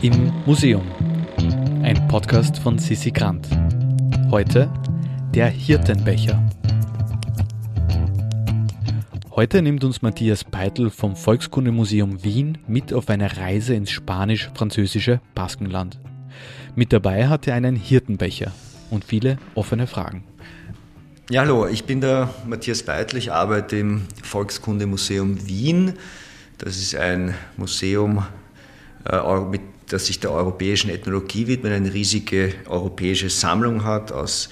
Im Museum. Ein Podcast von Sissi Grant. Heute der Hirtenbecher. Heute nimmt uns Matthias Peitel vom Volkskundemuseum Wien mit auf eine Reise ins spanisch-französische Baskenland. Mit dabei hat er einen Hirtenbecher und viele offene Fragen. Ja, hallo, ich bin der Matthias Beitel, ich arbeite im Volkskundemuseum Wien. Das ist ein Museum, äh, mit, das sich der europäischen Ethnologie widmet, eine riesige europäische Sammlung hat aus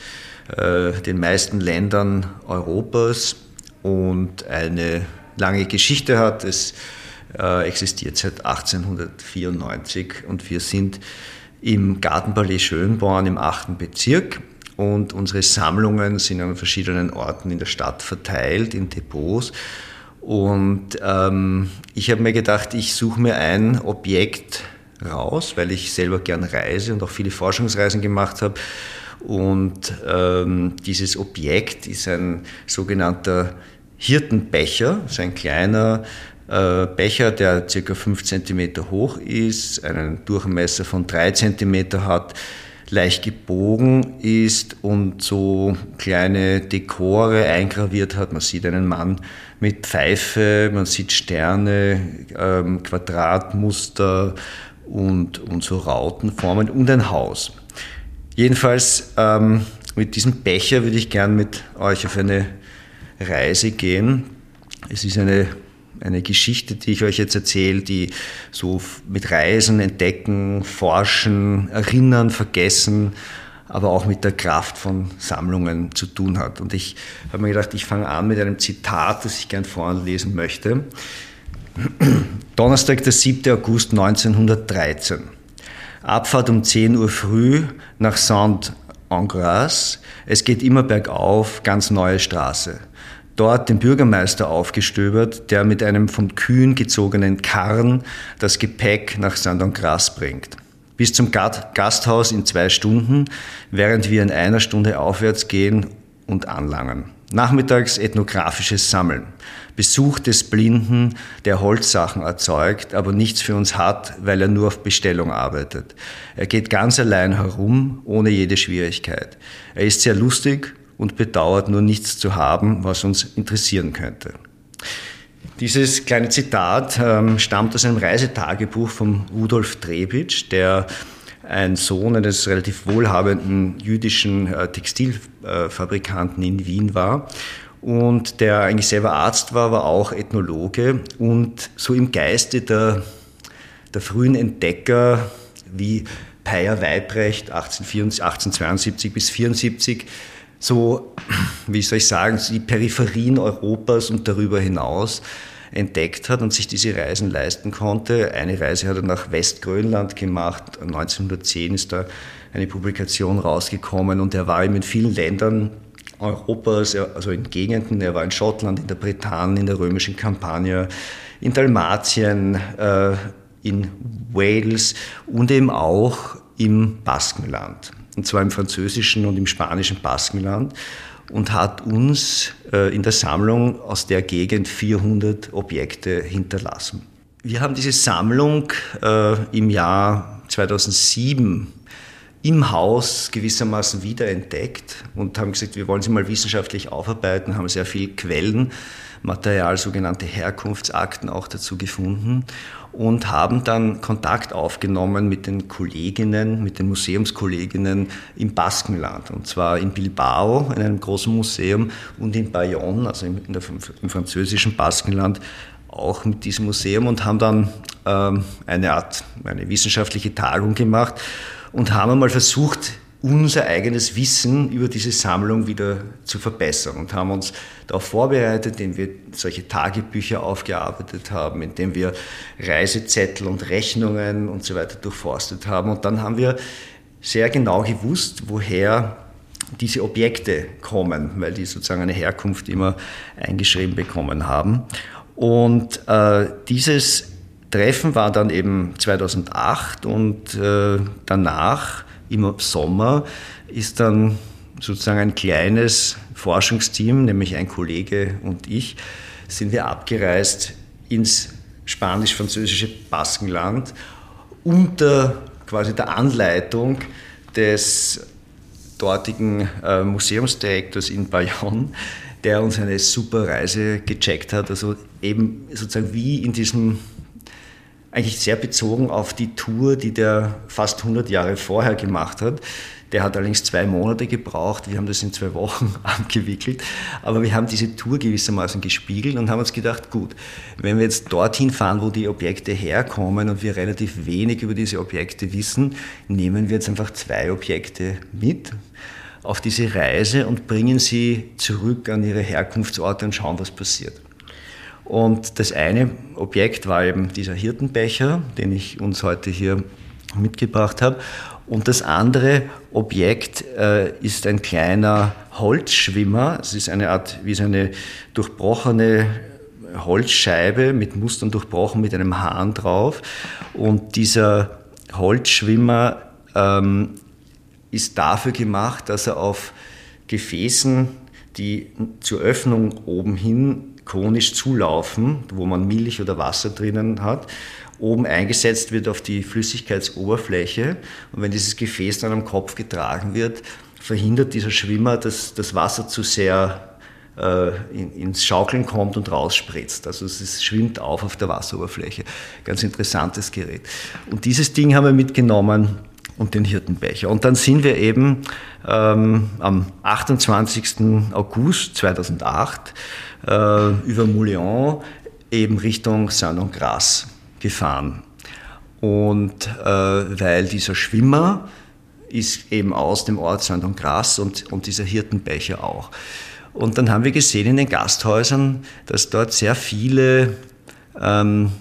äh, den meisten Ländern Europas und eine lange Geschichte hat. Es äh, existiert seit 1894 und wir sind im Gartenpalais Schönborn im 8. Bezirk und unsere Sammlungen sind an verschiedenen Orten in der Stadt verteilt, in Depots. Und ähm, ich habe mir gedacht, ich suche mir ein Objekt raus, weil ich selber gern reise und auch viele Forschungsreisen gemacht habe. Und ähm, dieses Objekt ist ein sogenannter Hirtenbecher, so ein kleiner äh, Becher, der circa 5 cm hoch ist, einen Durchmesser von 3 cm hat, leicht gebogen ist und so kleine Dekore eingraviert hat. Man sieht einen Mann mit Pfeife, man sieht Sterne, ähm, Quadratmuster und, und so Rautenformen und ein Haus. Jedenfalls ähm, mit diesem Becher würde ich gern mit euch auf eine Reise gehen. Es ist eine eine Geschichte, die ich euch jetzt erzähle, die so mit Reisen, Entdecken, Forschen, Erinnern, Vergessen, aber auch mit der Kraft von Sammlungen zu tun hat. Und ich habe mir gedacht, ich fange an mit einem Zitat, das ich gern vorlesen möchte. Donnerstag, der 7. August 1913. Abfahrt um 10 Uhr früh nach Saint-Angras. Es geht immer bergauf, ganz neue Straße dort den Bürgermeister aufgestöbert, der mit einem vom Kühen gezogenen Karren das Gepäck nach Saint-Angras bringt. Bis zum Gasthaus in zwei Stunden, während wir in einer Stunde aufwärts gehen und anlangen. Nachmittags ethnografisches Sammeln. Besuch des Blinden, der Holzsachen erzeugt, aber nichts für uns hat, weil er nur auf Bestellung arbeitet. Er geht ganz allein herum, ohne jede Schwierigkeit. Er ist sehr lustig und bedauert nur nichts zu haben, was uns interessieren könnte. Dieses kleine Zitat ähm, stammt aus einem Reisetagebuch von Rudolf Trebitsch, der ein Sohn eines relativ wohlhabenden jüdischen äh, Textilfabrikanten in Wien war und der eigentlich selber Arzt war, war auch Ethnologe und so im Geiste der, der frühen Entdecker wie Peyer Weibrecht 1872 bis 1874 so, wie soll ich sagen, die Peripherien Europas und darüber hinaus entdeckt hat und sich diese Reisen leisten konnte. Eine Reise hat er nach Westgrönland gemacht. 1910 ist da eine Publikation rausgekommen und er war eben in vielen Ländern Europas, also in Gegenden. Er war in Schottland, in der Bretagne, in der römischen Kampagne, in Dalmatien, äh, in Wales und eben auch im Baskenland und zwar im französischen und im spanischen Baskenland und hat uns äh, in der Sammlung aus der Gegend 400 Objekte hinterlassen. Wir haben diese Sammlung äh, im Jahr 2007 im Haus gewissermaßen wiederentdeckt und haben gesagt, wir wollen sie mal wissenschaftlich aufarbeiten, haben sehr viel Quellenmaterial, sogenannte Herkunftsakten auch dazu gefunden und haben dann Kontakt aufgenommen mit den Kolleginnen, mit den Museumskolleginnen im Baskenland, und zwar in Bilbao, in einem großen Museum, und in Bayonne, also im, der, im französischen Baskenland, auch mit diesem Museum und haben dann ähm, eine Art, eine wissenschaftliche Tagung gemacht und haben einmal versucht, unser eigenes Wissen über diese Sammlung wieder zu verbessern und haben uns darauf vorbereitet, indem wir solche Tagebücher aufgearbeitet haben, indem wir Reisezettel und Rechnungen und so weiter durchforstet haben. Und dann haben wir sehr genau gewusst, woher diese Objekte kommen, weil die sozusagen eine Herkunft immer eingeschrieben bekommen haben. Und äh, dieses Treffen war dann eben 2008 und äh, danach im Sommer ist dann sozusagen ein kleines Forschungsteam, nämlich ein Kollege und ich, sind wir abgereist ins spanisch-französische Baskenland unter quasi der Anleitung des dortigen äh, Museumsdirektors in Bayonne, der uns eine super Reise gecheckt hat. Also eben sozusagen wie in diesem, eigentlich sehr bezogen auf die Tour, die der fast 100 Jahre vorher gemacht hat. Der hat allerdings zwei Monate gebraucht. Wir haben das in zwei Wochen abgewickelt. Aber wir haben diese Tour gewissermaßen gespiegelt und haben uns gedacht, gut, wenn wir jetzt dorthin fahren, wo die Objekte herkommen und wir relativ wenig über diese Objekte wissen, nehmen wir jetzt einfach zwei Objekte mit auf diese Reise und bringen sie zurück an ihre Herkunftsorte und schauen, was passiert. Und das eine Objekt war eben dieser Hirtenbecher, den ich uns heute hier mitgebracht habe. Und das andere Objekt äh, ist ein kleiner Holzschwimmer. Es ist eine Art, wie so eine durchbrochene Holzscheibe mit Mustern durchbrochen mit einem Hahn drauf. Und dieser Holzschwimmer ähm, ist dafür gemacht, dass er auf Gefäßen, die zur Öffnung oben hin konisch zulaufen, wo man Milch oder Wasser drinnen hat, oben eingesetzt wird auf die Flüssigkeitsoberfläche. Und wenn dieses Gefäß dann am Kopf getragen wird, verhindert dieser Schwimmer, dass das Wasser zu sehr äh, in, ins Schaukeln kommt und rausspritzt. Also es schwimmt auf auf der Wasseroberfläche. Ganz interessantes Gerät. Und dieses Ding haben wir mitgenommen und den Hirtenbecher. Und dann sind wir eben ähm, am 28. August 2008 äh, über Moulin eben Richtung Saint-Gras gefahren. Und äh, weil dieser Schwimmer ist eben aus dem Ort Saint-Gras und, und dieser Hirtenbecher auch. Und dann haben wir gesehen in den Gasthäusern, dass dort sehr viele ähm,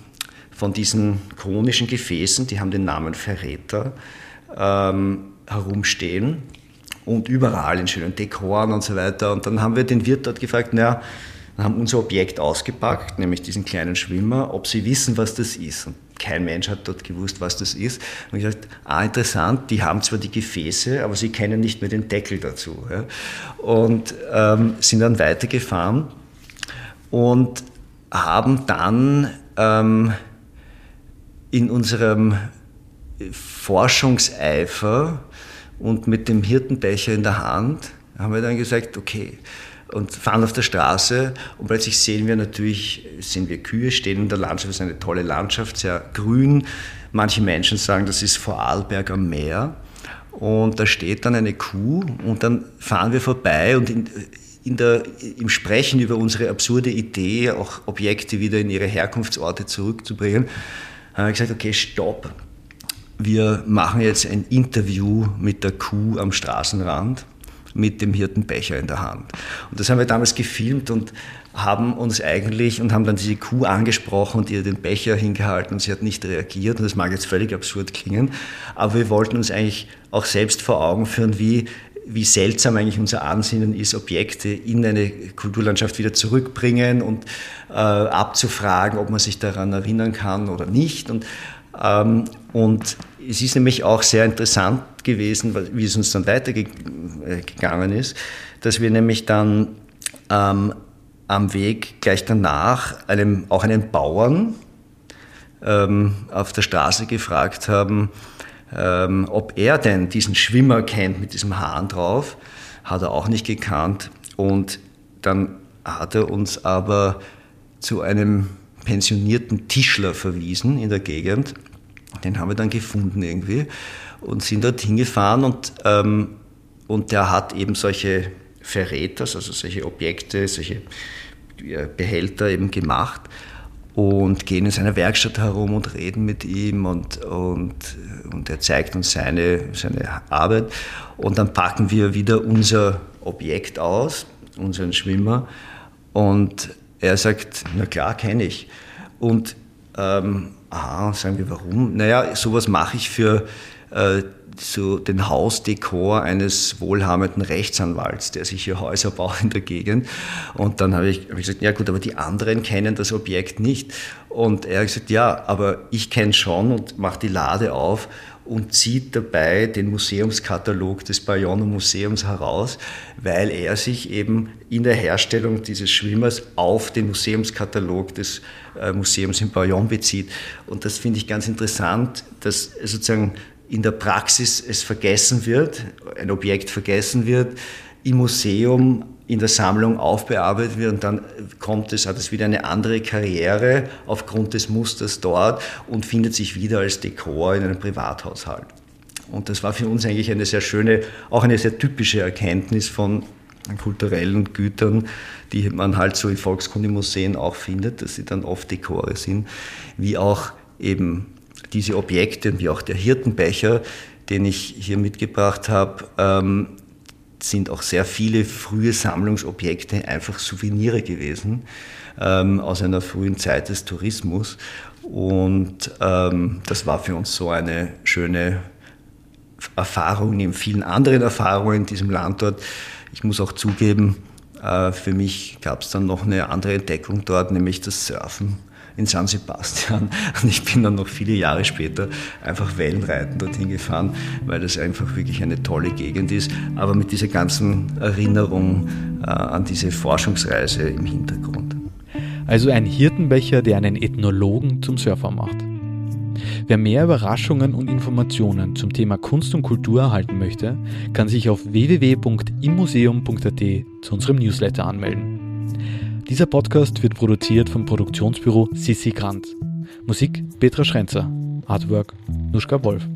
von diesen chronischen Gefäßen, die haben den Namen Verräter, ähm, herumstehen und überall in schönen Dekoren und so weiter. Und dann haben wir den Wirt dort gefragt, naja, dann haben unser Objekt ausgepackt, nämlich diesen kleinen Schwimmer, ob sie wissen, was das ist. Und kein Mensch hat dort gewusst, was das ist. Und ich gesagt, ah, interessant, die haben zwar die Gefäße, aber sie kennen nicht mehr den Deckel dazu. Ja. Und ähm, sind dann weitergefahren und haben dann ähm, in unserem Forschungseifer und mit dem Hirtenbecher in der Hand haben wir dann gesagt, okay, und fahren auf der Straße und plötzlich sehen wir natürlich, sehen wir Kühe stehen in der Landschaft, es ist eine tolle Landschaft, sehr grün. Manche Menschen sagen, das ist Vorarlberg am Meer. Und da steht dann eine Kuh und dann fahren wir vorbei und in, in der, im Sprechen über unsere absurde Idee, auch Objekte wieder in ihre Herkunftsorte zurückzubringen, haben wir gesagt, okay, stopp. Wir machen jetzt ein Interview mit der Kuh am Straßenrand mit dem Hirtenbecher in der Hand. Und das haben wir damals gefilmt und haben uns eigentlich und haben dann diese Kuh angesprochen und ihr den Becher hingehalten und sie hat nicht reagiert. Und das mag jetzt völlig absurd klingen, aber wir wollten uns eigentlich auch selbst vor Augen führen, wie wie seltsam eigentlich unser Ansinnen ist, Objekte in eine Kulturlandschaft wieder zurückbringen und äh, abzufragen, ob man sich daran erinnern kann oder nicht. Und, und es ist nämlich auch sehr interessant gewesen, wie es uns dann weitergegangen ist, dass wir nämlich dann ähm, am Weg gleich danach einem, auch einen Bauern ähm, auf der Straße gefragt haben, ähm, ob er denn diesen Schwimmer kennt mit diesem Hahn drauf. Hat er auch nicht gekannt. Und dann hat er uns aber zu einem pensionierten Tischler verwiesen in der Gegend. Den haben wir dann gefunden irgendwie und sind dort hingefahren und, ähm, und der hat eben solche Verräters, also solche Objekte, solche Behälter eben gemacht und gehen in seiner Werkstatt herum und reden mit ihm und, und, und er zeigt uns seine, seine Arbeit und dann packen wir wieder unser Objekt aus, unseren Schwimmer und er sagt, na klar, kenne ich. Und ähm, aha, sagen wir warum? Naja, sowas mache ich für äh, so den Hausdekor eines wohlhabenden Rechtsanwalts, der sich hier Häuser baut in der Gegend. Und dann habe ich, hab ich gesagt, ja gut, aber die anderen kennen das Objekt nicht. Und er hat gesagt, ja, aber ich kenne schon und macht die Lade auf und zieht dabei den Museumskatalog des Bayonne Museums heraus, weil er sich eben in der Herstellung dieses Schwimmers auf den Museumskatalog des äh, Museums in Bayonne bezieht. Und das finde ich ganz interessant, dass sozusagen in der Praxis es vergessen wird, ein Objekt vergessen wird, im Museum in der Sammlung aufbearbeitet wird und dann kommt es, hat es wieder eine andere Karriere aufgrund des Musters dort und findet sich wieder als Dekor in einem Privathaushalt. Und das war für uns eigentlich eine sehr schöne, auch eine sehr typische Erkenntnis von kulturellen Gütern, die man halt so in Volkskundemuseen auch findet, dass sie dann oft Dekore sind, wie auch eben diese Objekte, wie auch der Hirtenbecher, den ich hier mitgebracht habe, ähm, sind auch sehr viele frühe Sammlungsobjekte einfach Souvenire gewesen ähm, aus einer frühen Zeit des Tourismus. Und ähm, das war für uns so eine schöne Erfahrung neben vielen anderen Erfahrungen in diesem Land dort. Ich muss auch zugeben, äh, für mich gab es dann noch eine andere Entdeckung dort, nämlich das Surfen in San Sebastian. Und ich bin dann noch viele Jahre später einfach Wellenreiten dorthin gefahren, weil das einfach wirklich eine tolle Gegend ist. Aber mit dieser ganzen Erinnerung äh, an diese Forschungsreise im Hintergrund. Also ein Hirtenbecher, der einen Ethnologen zum Surfer macht. Wer mehr Überraschungen und Informationen zum Thema Kunst und Kultur erhalten möchte, kann sich auf www.immuseum.at zu unserem Newsletter anmelden. Dieser Podcast wird produziert vom Produktionsbüro Sissi Grant. Musik Petra Schrenzer. Artwork Nuschka Wolf.